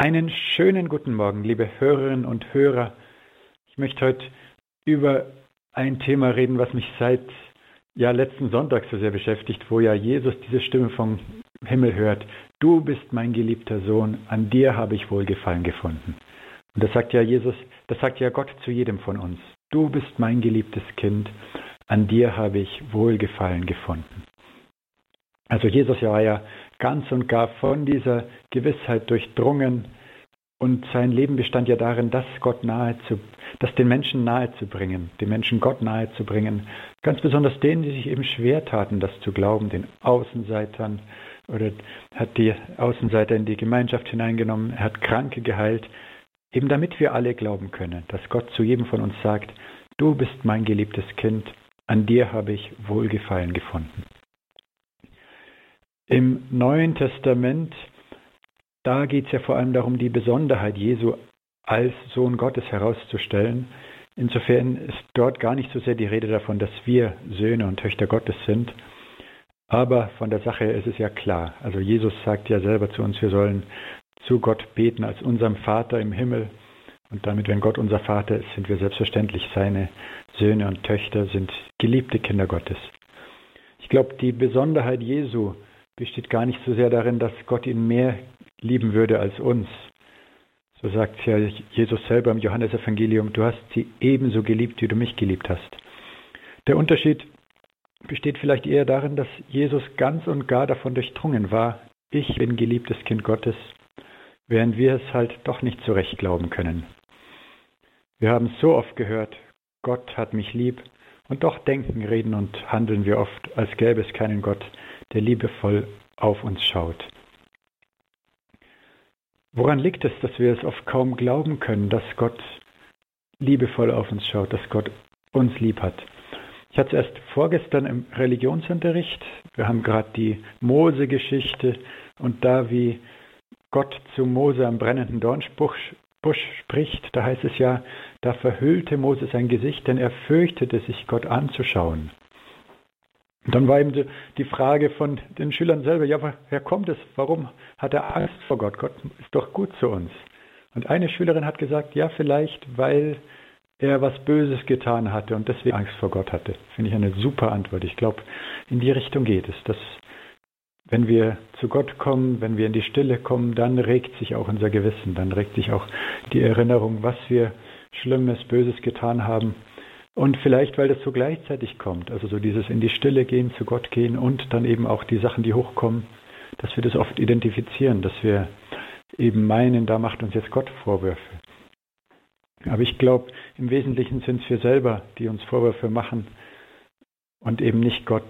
Einen schönen guten Morgen, liebe Hörerinnen und Hörer. Ich möchte heute über ein Thema reden, was mich seit ja, letzten Sonntag so sehr beschäftigt, wo ja Jesus diese Stimme vom Himmel hört. Du bist mein geliebter Sohn, an dir habe ich Wohlgefallen gefunden. Und das sagt ja Jesus, das sagt ja Gott zu jedem von uns. Du bist mein geliebtes Kind, an dir habe ich Wohlgefallen gefunden. Also Jesus war ja ganz und gar von dieser Gewissheit durchdrungen. Und sein Leben bestand ja darin, das Gott nahe zu, das den Menschen nahe zu bringen, den Menschen Gott nahe zu bringen, ganz besonders denen, die sich eben schwer taten, das zu glauben, den Außenseitern. Oder hat die Außenseiter in die Gemeinschaft hineingenommen, hat Kranke geheilt, eben damit wir alle glauben können, dass Gott zu jedem von uns sagt, du bist mein geliebtes Kind, an dir habe ich Wohlgefallen gefunden. Im Neuen Testament, da geht es ja vor allem darum, die Besonderheit Jesu als Sohn Gottes herauszustellen. Insofern ist dort gar nicht so sehr die Rede davon, dass wir Söhne und Töchter Gottes sind. Aber von der Sache ist es ja klar. Also Jesus sagt ja selber zu uns, wir sollen zu Gott beten als unserem Vater im Himmel. Und damit, wenn Gott unser Vater ist, sind wir selbstverständlich seine Söhne und Töchter, sind geliebte Kinder Gottes. Ich glaube, die Besonderheit Jesu besteht gar nicht so sehr darin, dass Gott ihn mehr lieben würde als uns. So sagt ja Jesus selber im Johannesevangelium, du hast sie ebenso geliebt, wie du mich geliebt hast. Der Unterschied besteht vielleicht eher darin, dass Jesus ganz und gar davon durchdrungen war, ich bin geliebtes Kind Gottes, während wir es halt doch nicht so recht glauben können. Wir haben so oft gehört, Gott hat mich lieb, und doch denken, reden und handeln wir oft, als gäbe es keinen Gott, der liebevoll auf uns schaut. Woran liegt es, dass wir es oft kaum glauben können, dass Gott liebevoll auf uns schaut, dass Gott uns lieb hat? Ich hatte es erst vorgestern im Religionsunterricht. Wir haben gerade die Mose-Geschichte und da, wie Gott zu Mose am brennenden Dornbusch spricht, da heißt es ja, da verhüllte Mose sein Gesicht, denn er fürchtete sich, Gott anzuschauen. Und dann war eben die Frage von den Schülern selber, ja, woher kommt es? Warum hat er Angst vor Gott? Gott ist doch gut zu uns. Und eine Schülerin hat gesagt, ja, vielleicht, weil er was Böses getan hatte und deswegen Angst vor Gott hatte. Finde ich eine super Antwort. Ich glaube, in die Richtung geht es, dass wenn wir zu Gott kommen, wenn wir in die Stille kommen, dann regt sich auch unser Gewissen, dann regt sich auch die Erinnerung, was wir Schlimmes, Böses getan haben und vielleicht, weil das so gleichzeitig kommt, also so dieses in die Stille gehen, zu Gott gehen und dann eben auch die Sachen, die hochkommen, dass wir das oft identifizieren, dass wir eben meinen, da macht uns jetzt Gott Vorwürfe. Aber ich glaube, im Wesentlichen sind es wir selber, die uns Vorwürfe machen und eben nicht Gott.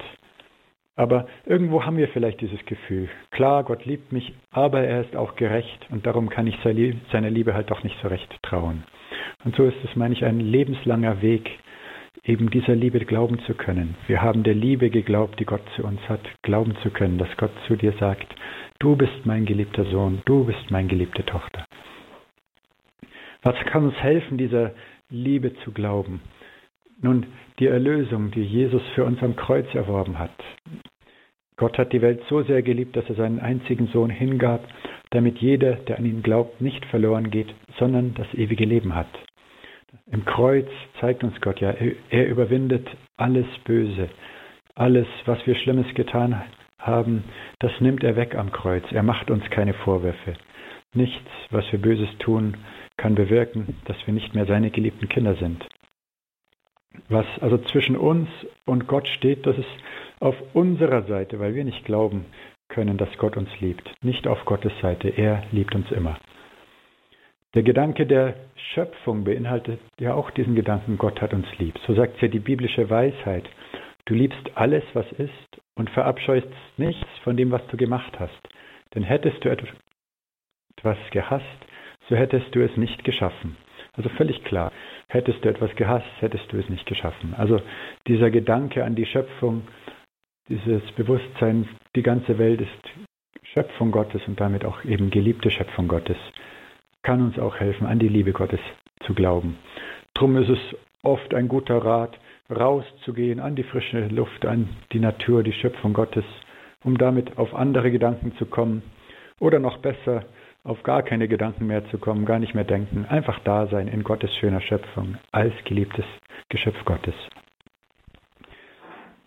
Aber irgendwo haben wir vielleicht dieses Gefühl, klar, Gott liebt mich, aber er ist auch gerecht und darum kann ich seiner Liebe halt doch nicht so recht trauen. Und so ist es, meine ich, ein lebenslanger Weg, eben dieser Liebe glauben zu können. Wir haben der Liebe geglaubt, die Gott zu uns hat, glauben zu können, dass Gott zu dir sagt, du bist mein geliebter Sohn, du bist meine geliebte Tochter. Was kann uns helfen, dieser Liebe zu glauben? Nun, die Erlösung, die Jesus für uns am Kreuz erworben hat. Gott hat die Welt so sehr geliebt, dass er seinen einzigen Sohn hingab, damit jeder, der an ihn glaubt, nicht verloren geht, sondern das ewige Leben hat. Im Kreuz zeigt uns Gott ja, er überwindet alles Böse, alles, was wir Schlimmes getan haben, das nimmt er weg am Kreuz. Er macht uns keine Vorwürfe. Nichts, was wir Böses tun, kann bewirken, dass wir nicht mehr seine geliebten Kinder sind. Was also zwischen uns und Gott steht, das ist auf unserer Seite, weil wir nicht glauben können, dass Gott uns liebt. Nicht auf Gottes Seite. Er liebt uns immer. Der Gedanke der Schöpfung beinhaltet ja auch diesen Gedanken, Gott hat uns lieb. So sagt ja die biblische Weisheit. Du liebst alles, was ist und verabscheust nichts von dem, was du gemacht hast. Denn hättest du etwas gehasst, so hättest du es nicht geschaffen. Also völlig klar. Hättest du etwas gehasst, hättest du es nicht geschaffen. Also dieser Gedanke an die Schöpfung, dieses Bewusstsein, die ganze Welt ist Schöpfung Gottes und damit auch eben geliebte Schöpfung Gottes kann uns auch helfen, an die Liebe Gottes zu glauben. Drum ist es oft ein guter Rat, rauszugehen an die frische Luft, an die Natur, die Schöpfung Gottes, um damit auf andere Gedanken zu kommen. Oder noch besser, auf gar keine Gedanken mehr zu kommen, gar nicht mehr denken, einfach da sein in Gottes schöner Schöpfung, als geliebtes Geschöpf Gottes.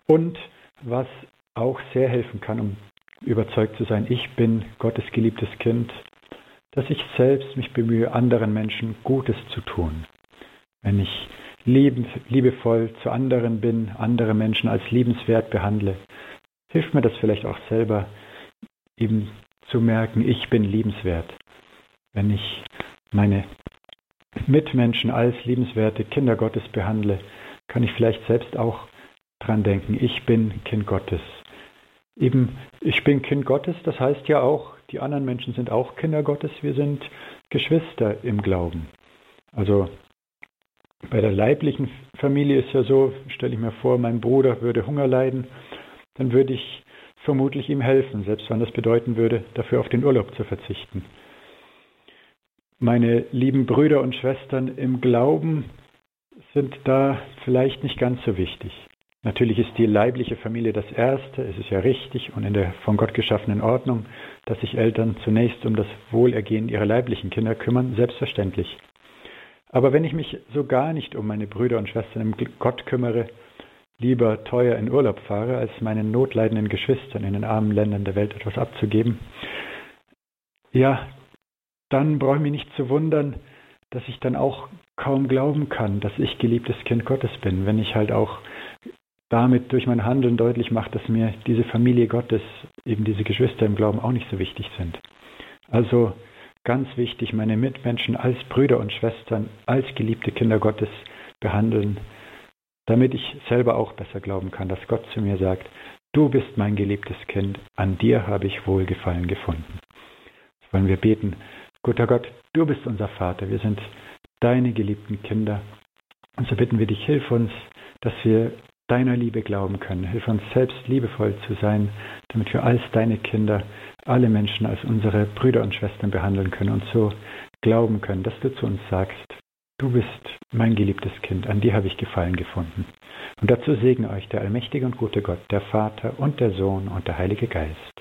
Und was auch sehr helfen kann, um überzeugt zu sein, ich bin Gottes geliebtes Kind, dass ich selbst mich bemühe, anderen Menschen Gutes zu tun. Wenn ich liebevoll zu anderen bin, andere Menschen als liebenswert behandle, hilft mir das vielleicht auch selber, eben zu merken, ich bin liebenswert. Wenn ich meine Mitmenschen als liebenswerte Kinder Gottes behandle, kann ich vielleicht selbst auch dran denken, ich bin Kind Gottes. Eben, ich bin Kind Gottes, das heißt ja auch, die anderen Menschen sind auch Kinder Gottes, wir sind Geschwister im Glauben. Also bei der leiblichen Familie ist ja so, stelle ich mir vor, mein Bruder würde Hunger leiden, dann würde ich vermutlich ihm helfen, selbst wenn das bedeuten würde, dafür auf den Urlaub zu verzichten. Meine lieben Brüder und Schwestern im Glauben sind da vielleicht nicht ganz so wichtig. Natürlich ist die leibliche Familie das Erste, es ist ja richtig und in der von Gott geschaffenen Ordnung, dass sich Eltern zunächst um das Wohlergehen ihrer leiblichen Kinder kümmern, selbstverständlich. Aber wenn ich mich so gar nicht um meine Brüder und Schwestern im Gott kümmere, lieber teuer in Urlaub fahre, als meinen notleidenden Geschwistern in den armen Ländern der Welt etwas abzugeben, ja, dann brauche ich mich nicht zu wundern, dass ich dann auch kaum glauben kann, dass ich geliebtes Kind Gottes bin, wenn ich halt auch damit durch mein Handeln deutlich mache, dass mir diese Familie Gottes, eben diese Geschwister im Glauben auch nicht so wichtig sind. Also ganz wichtig, meine Mitmenschen als Brüder und Schwestern, als geliebte Kinder Gottes behandeln, damit ich selber auch besser glauben kann, dass Gott zu mir sagt, du bist mein geliebtes Kind, an dir habe ich Wohlgefallen gefunden. Jetzt wollen wir beten, guter Gott, du bist unser Vater, wir sind deine geliebten Kinder. Und so bitten wir dich, hilf uns, dass wir deiner Liebe glauben können. Hilf uns selbst liebevoll zu sein, damit wir als deine Kinder alle Menschen als unsere Brüder und Schwestern behandeln können und so glauben können, dass du zu uns sagst, du bist mein geliebtes Kind, an dir habe ich Gefallen gefunden. Und dazu segne euch der allmächtige und gute Gott, der Vater und der Sohn und der Heilige Geist.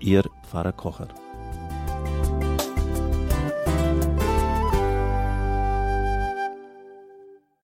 Ihr Pfarrer Kocher.